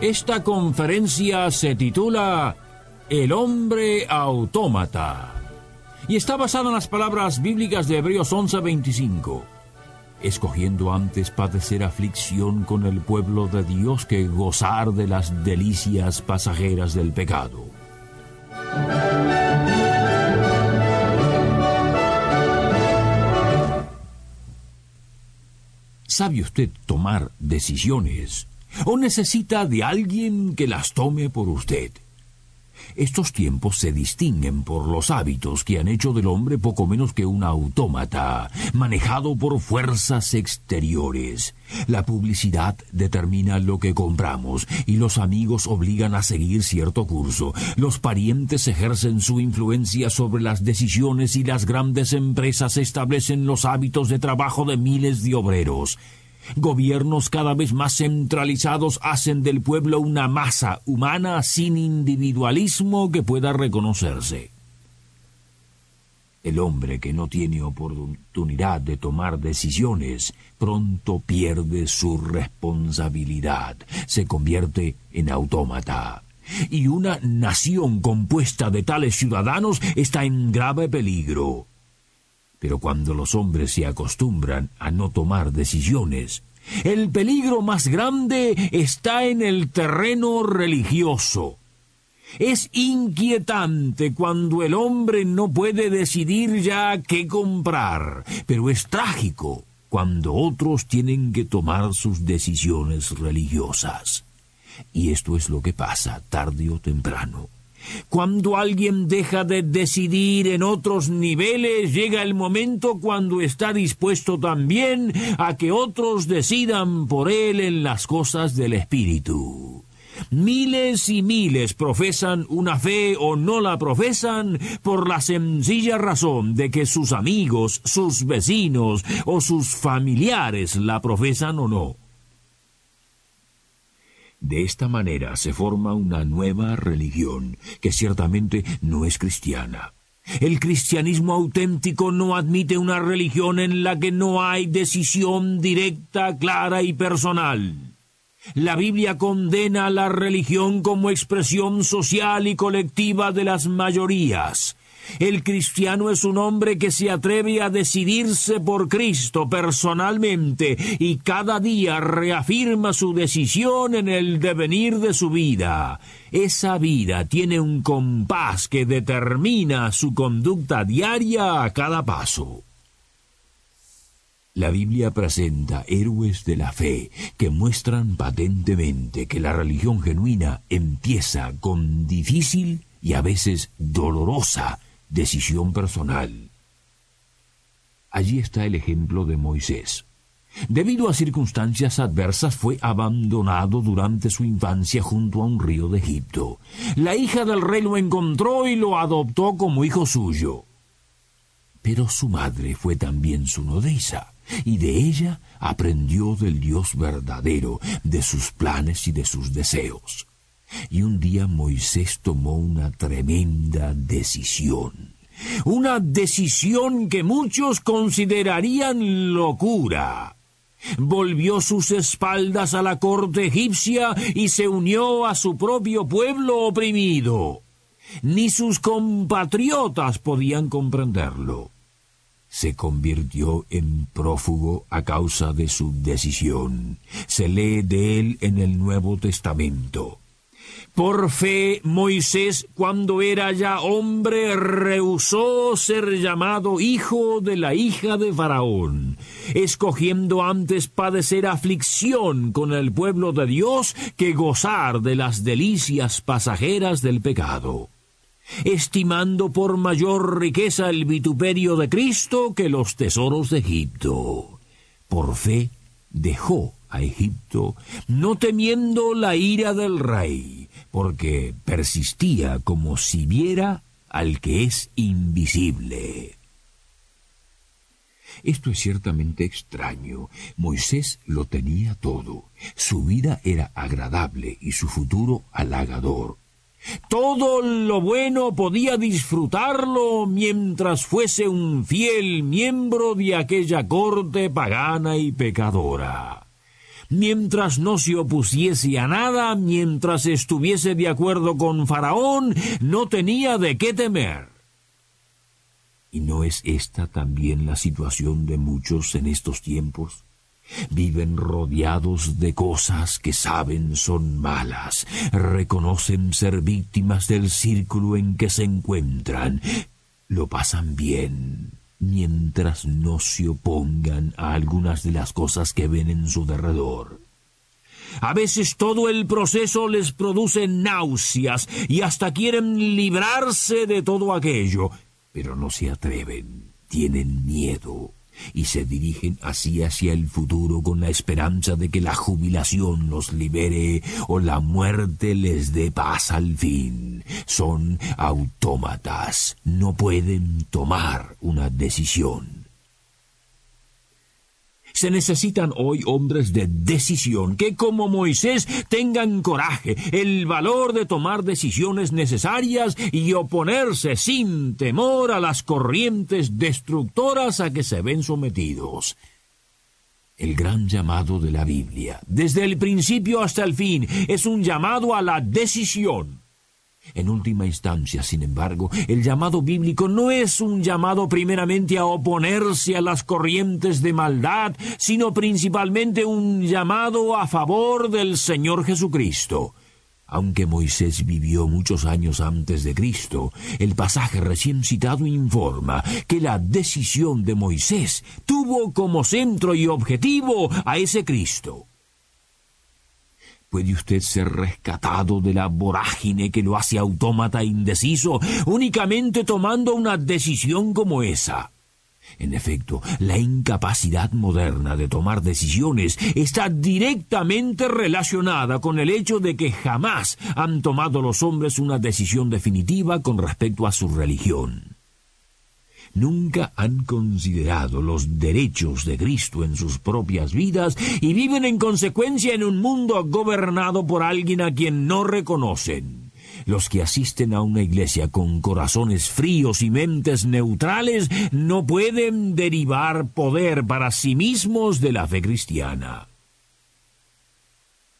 Esta conferencia se titula El hombre autómata y está basada en las palabras bíblicas de Hebreos 11:25, escogiendo antes padecer aflicción con el pueblo de Dios que gozar de las delicias pasajeras del pecado. ¿Sabe usted tomar decisiones o necesita de alguien que las tome por usted? Estos tiempos se distinguen por los hábitos que han hecho del hombre poco menos que un autómata, manejado por fuerzas exteriores. La publicidad determina lo que compramos y los amigos obligan a seguir cierto curso. Los parientes ejercen su influencia sobre las decisiones y las grandes empresas establecen los hábitos de trabajo de miles de obreros. Gobiernos cada vez más centralizados hacen del pueblo una masa humana sin individualismo que pueda reconocerse. El hombre que no tiene oportunidad de tomar decisiones pronto pierde su responsabilidad, se convierte en autómata. Y una nación compuesta de tales ciudadanos está en grave peligro. Pero cuando los hombres se acostumbran a no tomar decisiones, el peligro más grande está en el terreno religioso. Es inquietante cuando el hombre no puede decidir ya qué comprar, pero es trágico cuando otros tienen que tomar sus decisiones religiosas. Y esto es lo que pasa tarde o temprano. Cuando alguien deja de decidir en otros niveles, llega el momento cuando está dispuesto también a que otros decidan por él en las cosas del espíritu. Miles y miles profesan una fe o no la profesan por la sencilla razón de que sus amigos, sus vecinos o sus familiares la profesan o no. De esta manera se forma una nueva religión, que ciertamente no es cristiana. El cristianismo auténtico no admite una religión en la que no hay decisión directa, clara y personal. La Biblia condena la religión como expresión social y colectiva de las mayorías. El cristiano es un hombre que se atreve a decidirse por Cristo personalmente y cada día reafirma su decisión en el devenir de su vida. Esa vida tiene un compás que determina su conducta diaria a cada paso. La Biblia presenta héroes de la fe que muestran patentemente que la religión genuina empieza con difícil y a veces dolorosa decisión personal. Allí está el ejemplo de Moisés. Debido a circunstancias adversas fue abandonado durante su infancia junto a un río de Egipto. La hija del rey lo encontró y lo adoptó como hijo suyo. Pero su madre fue también su nodriza, y de ella aprendió del Dios verdadero, de sus planes y de sus deseos. Y un día Moisés tomó una tremenda decisión. Una decisión que muchos considerarían locura. Volvió sus espaldas a la corte egipcia y se unió a su propio pueblo oprimido. Ni sus compatriotas podían comprenderlo. Se convirtió en prófugo a causa de su decisión. Se lee de él en el Nuevo Testamento. Por fe, Moisés, cuando era ya hombre, rehusó ser llamado hijo de la hija de Faraón, escogiendo antes padecer aflicción con el pueblo de Dios que gozar de las delicias pasajeras del pecado estimando por mayor riqueza el vituperio de Cristo que los tesoros de Egipto. Por fe, dejó a Egipto no temiendo la ira del rey, porque persistía como si viera al que es invisible. Esto es ciertamente extraño. Moisés lo tenía todo. Su vida era agradable y su futuro halagador. Todo lo bueno podía disfrutarlo mientras fuese un fiel miembro de aquella corte pagana y pecadora. Mientras no se opusiese a nada, mientras estuviese de acuerdo con Faraón, no tenía de qué temer. ¿Y no es esta también la situación de muchos en estos tiempos? Viven rodeados de cosas que saben son malas, reconocen ser víctimas del círculo en que se encuentran, lo pasan bien, mientras no se opongan a algunas de las cosas que ven en su derredor. A veces todo el proceso les produce náuseas y hasta quieren librarse de todo aquello, pero no se atreven, tienen miedo y se dirigen así hacia el futuro con la esperanza de que la jubilación los libere o la muerte les dé paz al fin. Son autómatas, no pueden tomar una decisión. Se necesitan hoy hombres de decisión que, como Moisés, tengan coraje, el valor de tomar decisiones necesarias y oponerse sin temor a las corrientes destructoras a que se ven sometidos. El gran llamado de la Biblia, desde el principio hasta el fin, es un llamado a la decisión. En última instancia, sin embargo, el llamado bíblico no es un llamado primeramente a oponerse a las corrientes de maldad, sino principalmente un llamado a favor del Señor Jesucristo. Aunque Moisés vivió muchos años antes de Cristo, el pasaje recién citado informa que la decisión de Moisés tuvo como centro y objetivo a ese Cristo. ¿Puede usted ser rescatado de la vorágine que lo hace autómata e indeciso únicamente tomando una decisión como esa? En efecto, la incapacidad moderna de tomar decisiones está directamente relacionada con el hecho de que jamás han tomado los hombres una decisión definitiva con respecto a su religión nunca han considerado los derechos de Cristo en sus propias vidas y viven en consecuencia en un mundo gobernado por alguien a quien no reconocen. Los que asisten a una iglesia con corazones fríos y mentes neutrales no pueden derivar poder para sí mismos de la fe cristiana.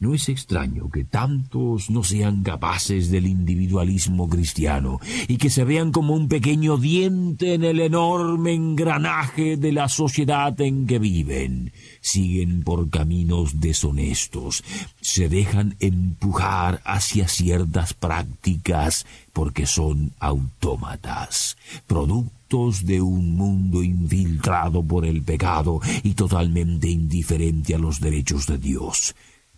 No es extraño que tantos no sean capaces del individualismo cristiano y que se vean como un pequeño diente en el enorme engranaje de la sociedad en que viven. Siguen por caminos deshonestos, se dejan empujar hacia ciertas prácticas porque son autómatas, productos de un mundo infiltrado por el pecado y totalmente indiferente a los derechos de Dios.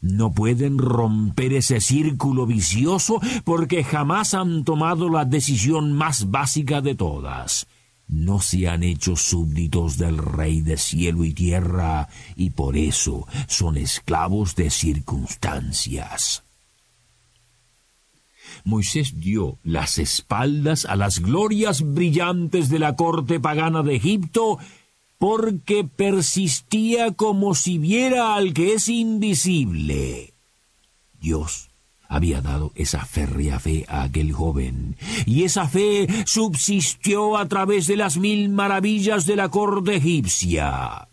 No pueden romper ese círculo vicioso porque jamás han tomado la decisión más básica de todas. No se han hecho súbditos del Rey de cielo y tierra y por eso son esclavos de circunstancias. Moisés dio las espaldas a las glorias brillantes de la corte pagana de Egipto porque persistía como si viera al que es invisible. Dios había dado esa férrea fe a aquel joven, y esa fe subsistió a través de las mil maravillas de la corte egipcia.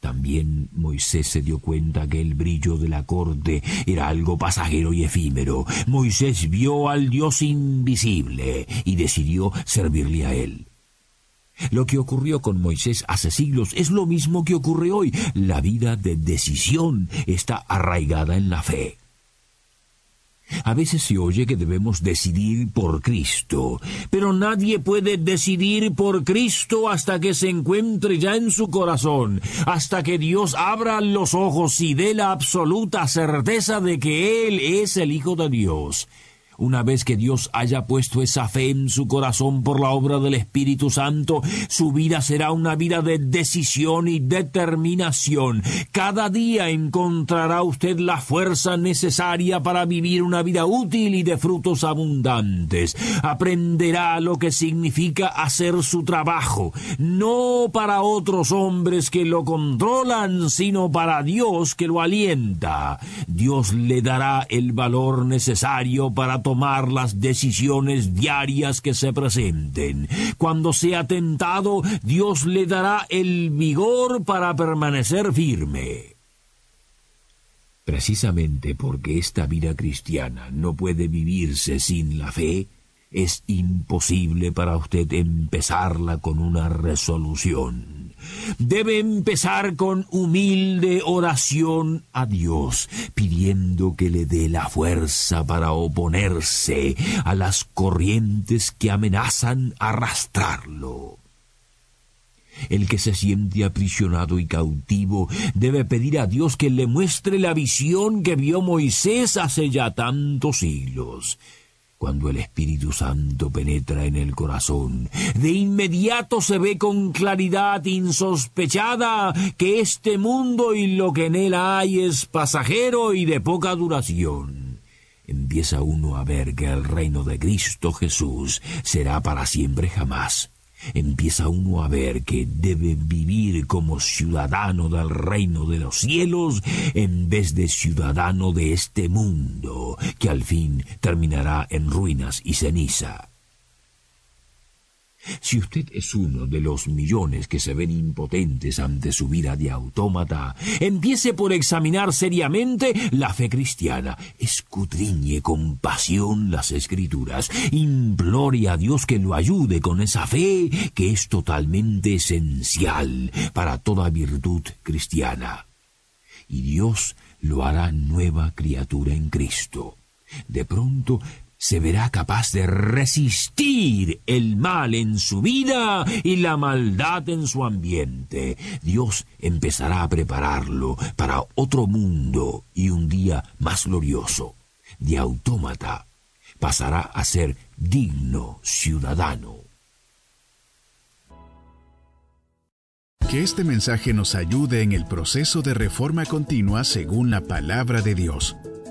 También Moisés se dio cuenta que el brillo de la corte era algo pasajero y efímero. Moisés vio al Dios invisible y decidió servirle a él. Lo que ocurrió con Moisés hace siglos es lo mismo que ocurre hoy. La vida de decisión está arraigada en la fe. A veces se oye que debemos decidir por Cristo, pero nadie puede decidir por Cristo hasta que se encuentre ya en su corazón, hasta que Dios abra los ojos y dé la absoluta certeza de que Él es el Hijo de Dios. Una vez que Dios haya puesto esa fe en su corazón por la obra del Espíritu Santo, su vida será una vida de decisión y determinación. Cada día encontrará usted la fuerza necesaria para vivir una vida útil y de frutos abundantes. Aprenderá lo que significa hacer su trabajo, no para otros hombres que lo controlan, sino para Dios que lo alienta. Dios le dará el valor necesario para tomar las decisiones diarias que se presenten. Cuando sea tentado, Dios le dará el vigor para permanecer firme. Precisamente porque esta vida cristiana no puede vivirse sin la fe, es imposible para usted empezarla con una resolución debe empezar con humilde oración a Dios, pidiendo que le dé la fuerza para oponerse a las corrientes que amenazan arrastrarlo. El que se siente aprisionado y cautivo debe pedir a Dios que le muestre la visión que vio Moisés hace ya tantos siglos cuando el Espíritu Santo penetra en el corazón, de inmediato se ve con claridad insospechada que este mundo y lo que en él hay es pasajero y de poca duración. Empieza uno a ver que el reino de Cristo Jesús será para siempre jamás empieza uno a ver que debe vivir como ciudadano del reino de los cielos en vez de ciudadano de este mundo, que al fin terminará en ruinas y ceniza. Si usted es uno de los millones que se ven impotentes ante su vida de autómata, empiece por examinar seriamente la fe cristiana, escudriñe con pasión las escrituras, implore a Dios que lo ayude con esa fe que es totalmente esencial para toda virtud cristiana. Y Dios lo hará nueva criatura en Cristo. De pronto se verá capaz de resistir el mal en su vida y la maldad en su ambiente. Dios empezará a prepararlo para otro mundo y un día más glorioso. De autómata pasará a ser digno ciudadano. Que este mensaje nos ayude en el proceso de reforma continua según la palabra de Dios.